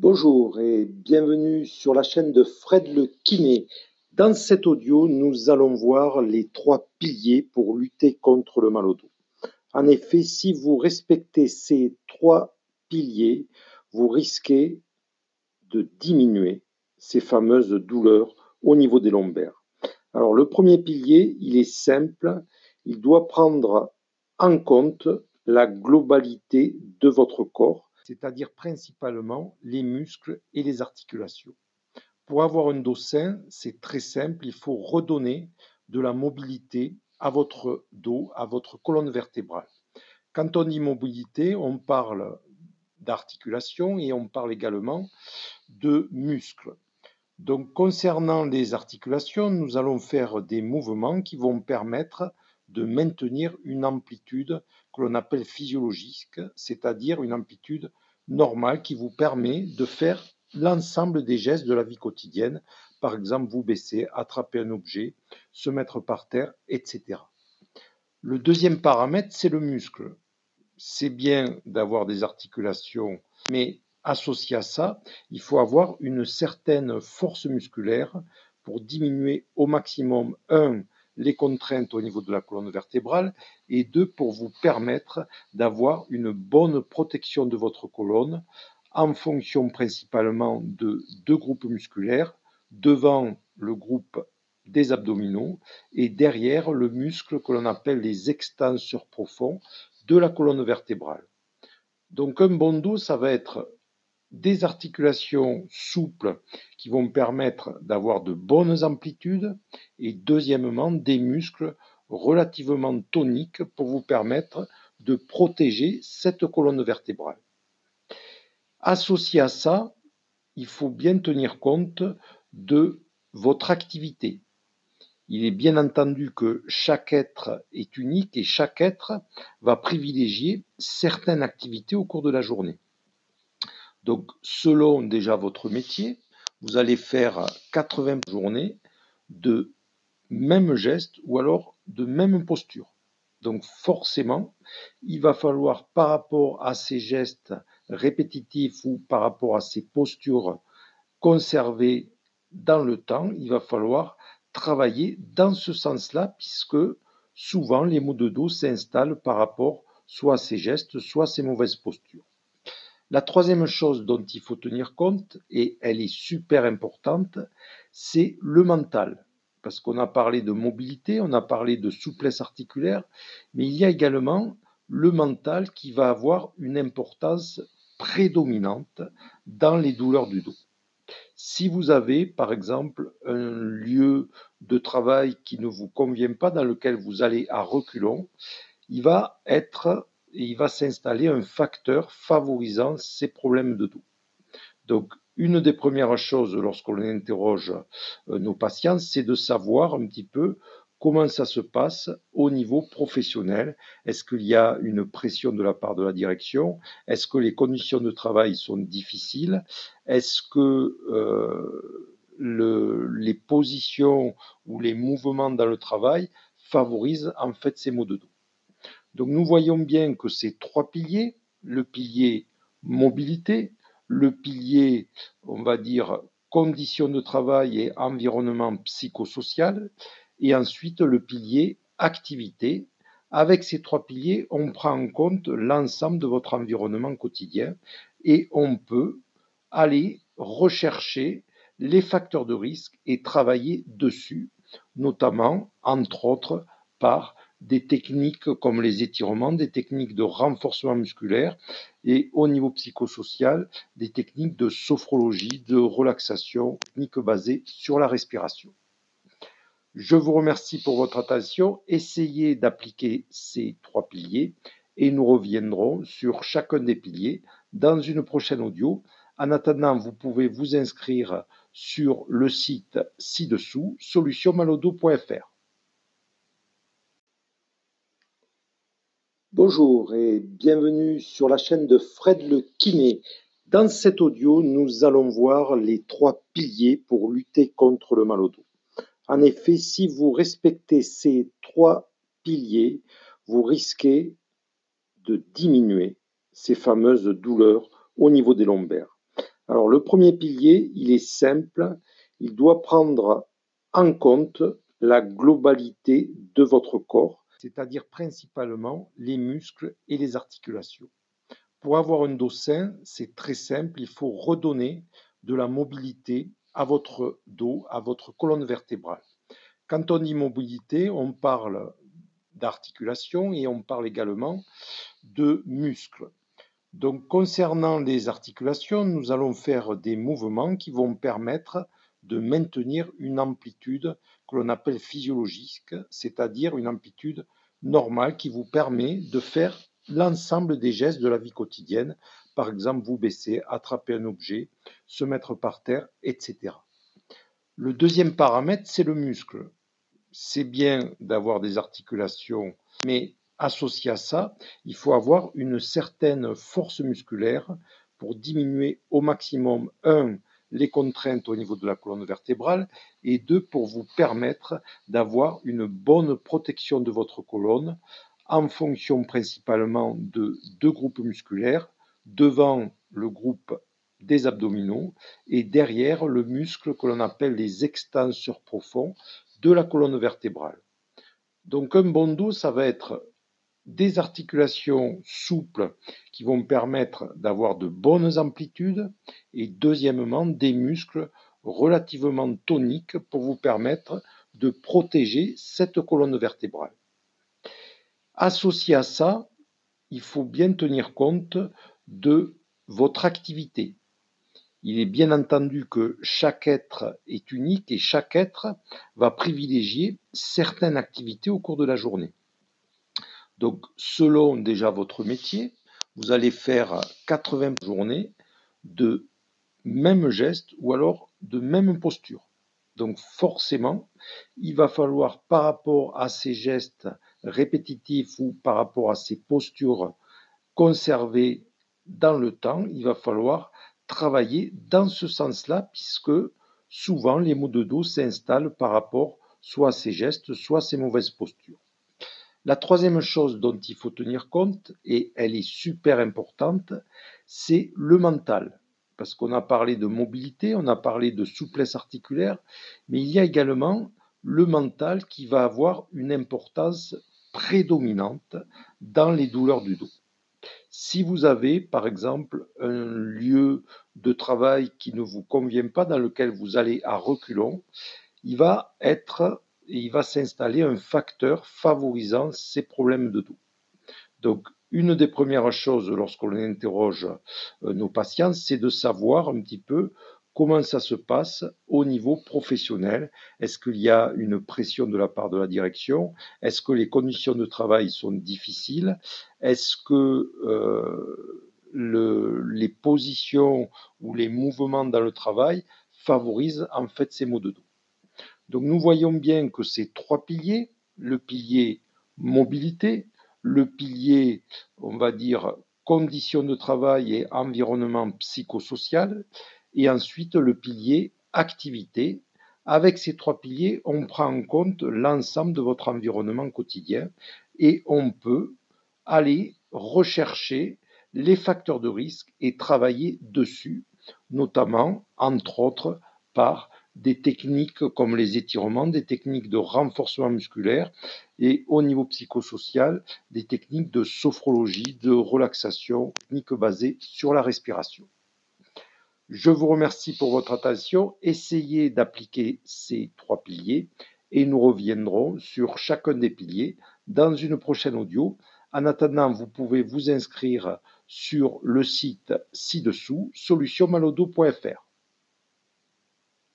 Bonjour et bienvenue sur la chaîne de Fred le Kiné. Dans cet audio, nous allons voir les trois piliers pour lutter contre le mal au dos. En effet, si vous respectez ces trois piliers, vous risquez de diminuer ces fameuses douleurs au niveau des lombaires. Alors le premier pilier, il est simple, il doit prendre en compte la globalité de votre corps, c'est-à-dire principalement les muscles et les articulations. Pour avoir un dos sain, c'est très simple, il faut redonner de la mobilité à votre dos, à votre colonne vertébrale. Quand on dit mobilité, on parle d'articulation et on parle également de muscles. Donc concernant les articulations, nous allons faire des mouvements qui vont permettre de maintenir une amplitude que l'on appelle physiologique, c'est-à-dire une amplitude normale qui vous permet de faire l'ensemble des gestes de la vie quotidienne, par exemple vous baisser, attraper un objet, se mettre par terre, etc. Le deuxième paramètre, c'est le muscle. C'est bien d'avoir des articulations, mais associé à ça, il faut avoir une certaine force musculaire pour diminuer au maximum, un, les contraintes au niveau de la colonne vertébrale et deux, pour vous permettre d'avoir une bonne protection de votre colonne en fonction principalement de deux groupes musculaires, devant le groupe des abdominaux et derrière le muscle que l'on appelle les extenseurs profonds de la colonne vertébrale. Donc un bon dos, ça va être des articulations souples qui vont permettre d'avoir de bonnes amplitudes et deuxièmement des muscles relativement toniques pour vous permettre de protéger cette colonne vertébrale. Associé à ça, il faut bien tenir compte de votre activité. Il est bien entendu que chaque être est unique et chaque être va privilégier certaines activités au cours de la journée. Donc, selon déjà votre métier, vous allez faire 80 journées de même geste ou alors de même posture. Donc forcément, il va falloir par rapport à ces gestes répétitifs ou par rapport à ces postures conservées dans le temps, il va falloir travailler dans ce sens-là puisque souvent les maux de dos s'installent par rapport soit à ces gestes, soit à ces mauvaises postures. La troisième chose dont il faut tenir compte, et elle est super importante, c'est le mental. Parce qu'on a parlé de mobilité, on a parlé de souplesse articulaire, mais il y a également le mental qui va avoir une importance prédominante dans les douleurs du dos. Si vous avez, par exemple, un lieu de travail qui ne vous convient pas, dans lequel vous allez à reculons, il va être il va s'installer un facteur favorisant ces problèmes de dos. Donc, une des premières choses lorsqu'on interroge euh, nos patients, c'est de savoir un petit peu comment ça se passe au niveau professionnel. Est-ce qu'il y a une pression de la part de la direction? Est-ce que les conditions de travail sont difficiles? Est-ce que euh, le, les positions ou les mouvements dans le travail favorisent en fait ces maux de dos? Donc nous voyons bien que ces trois piliers, le pilier mobilité, le pilier, on va dire, conditions de travail et environnement psychosocial, et ensuite le pilier activité. Avec ces trois piliers, on prend en compte l'ensemble de votre environnement quotidien et on peut aller rechercher les facteurs de risque et travailler dessus, notamment, entre autres, par des techniques comme les étirements, des techniques de renforcement musculaire et au niveau psychosocial, des techniques de sophrologie, de relaxation, techniques basées sur la respiration. Je vous remercie pour votre attention. Essayez d'appliquer ces trois piliers et nous reviendrons sur chacun des piliers dans une prochaine audio. En attendant, vous pouvez vous inscrire sur le site ci-dessous, solutionmalodo.fr. Bonjour et bienvenue sur la chaîne de Fred le Kiné. Dans cet audio, nous allons voir les trois piliers pour lutter contre le mal au dos. En effet, si vous respectez ces trois piliers, vous risquez de diminuer ces fameuses douleurs au niveau des lombaires. Alors le premier pilier, il est simple, il doit prendre en compte la globalité de votre corps, c'est-à-dire principalement les muscles et les articulations. Pour avoir un dos sain, c'est très simple, il faut redonner de la mobilité à votre dos, à votre colonne vertébrale. Quand on dit mobilité, on parle d'articulation et on parle également de muscles. Donc concernant les articulations, nous allons faire des mouvements qui vont permettre de maintenir une amplitude que l'on appelle physiologique, c'est-à-dire une amplitude normale qui vous permet de faire l'ensemble des gestes de la vie quotidienne, par exemple vous baisser, attraper un objet, se mettre par terre, etc. Le deuxième paramètre, c'est le muscle. C'est bien d'avoir des articulations, mais associé à ça, il faut avoir une certaine force musculaire pour diminuer au maximum, un, les contraintes au niveau de la colonne vertébrale et deux, pour vous permettre d'avoir une bonne protection de votre colonne en fonction principalement de deux groupes musculaires, devant le groupe des abdominaux et derrière le muscle que l'on appelle les extenseurs profonds de la colonne vertébrale. Donc un bon dos, ça va être des articulations souples qui vont permettre d'avoir de bonnes amplitudes et deuxièmement des muscles relativement toniques pour vous permettre de protéger cette colonne vertébrale. Associé à ça, il faut bien tenir compte de votre activité. Il est bien entendu que chaque être est unique et chaque être va privilégier certaines activités au cours de la journée. Donc, selon déjà votre métier, vous allez faire 80 journées de même geste ou alors de même posture. Donc, forcément, il va falloir, par rapport à ces gestes répétitifs ou par rapport à ces postures conservées dans le temps, il va falloir travailler dans ce sens-là, puisque souvent les maux de dos s'installent par rapport soit à ces gestes, soit à ces mauvaises postures. La troisième chose dont il faut tenir compte, et elle est super importante, c'est le mental. Parce qu'on a parlé de mobilité, on a parlé de souplesse articulaire, mais il y a également le mental qui va avoir une importance prédominante dans les douleurs du dos. Si vous avez, par exemple, un lieu de travail qui ne vous convient pas, dans lequel vous allez à reculons, il va être il va s'installer un facteur favorisant ces problèmes de dos. Donc, une des premières choses lorsqu'on interroge euh, nos patients, c'est de savoir un petit peu comment ça se passe au niveau professionnel. Est-ce qu'il y a une pression de la part de la direction? Est-ce que les conditions de travail sont difficiles? Est-ce que euh, le, les positions ou les mouvements dans le travail favorisent en fait ces maux de dos? Donc nous voyons bien que ces trois piliers, le pilier mobilité, le pilier, on va dire, conditions de travail et environnement psychosocial, et ensuite le pilier activité. Avec ces trois piliers, on prend en compte l'ensemble de votre environnement quotidien et on peut aller rechercher les facteurs de risque et travailler dessus, notamment, entre autres, par des techniques comme les étirements, des techniques de renforcement musculaire et au niveau psychosocial, des techniques de sophrologie, de relaxation, techniques basées sur la respiration. Je vous remercie pour votre attention. Essayez d'appliquer ces trois piliers et nous reviendrons sur chacun des piliers dans une prochaine audio. En attendant, vous pouvez vous inscrire sur le site ci-dessous, solutionmalodo.fr.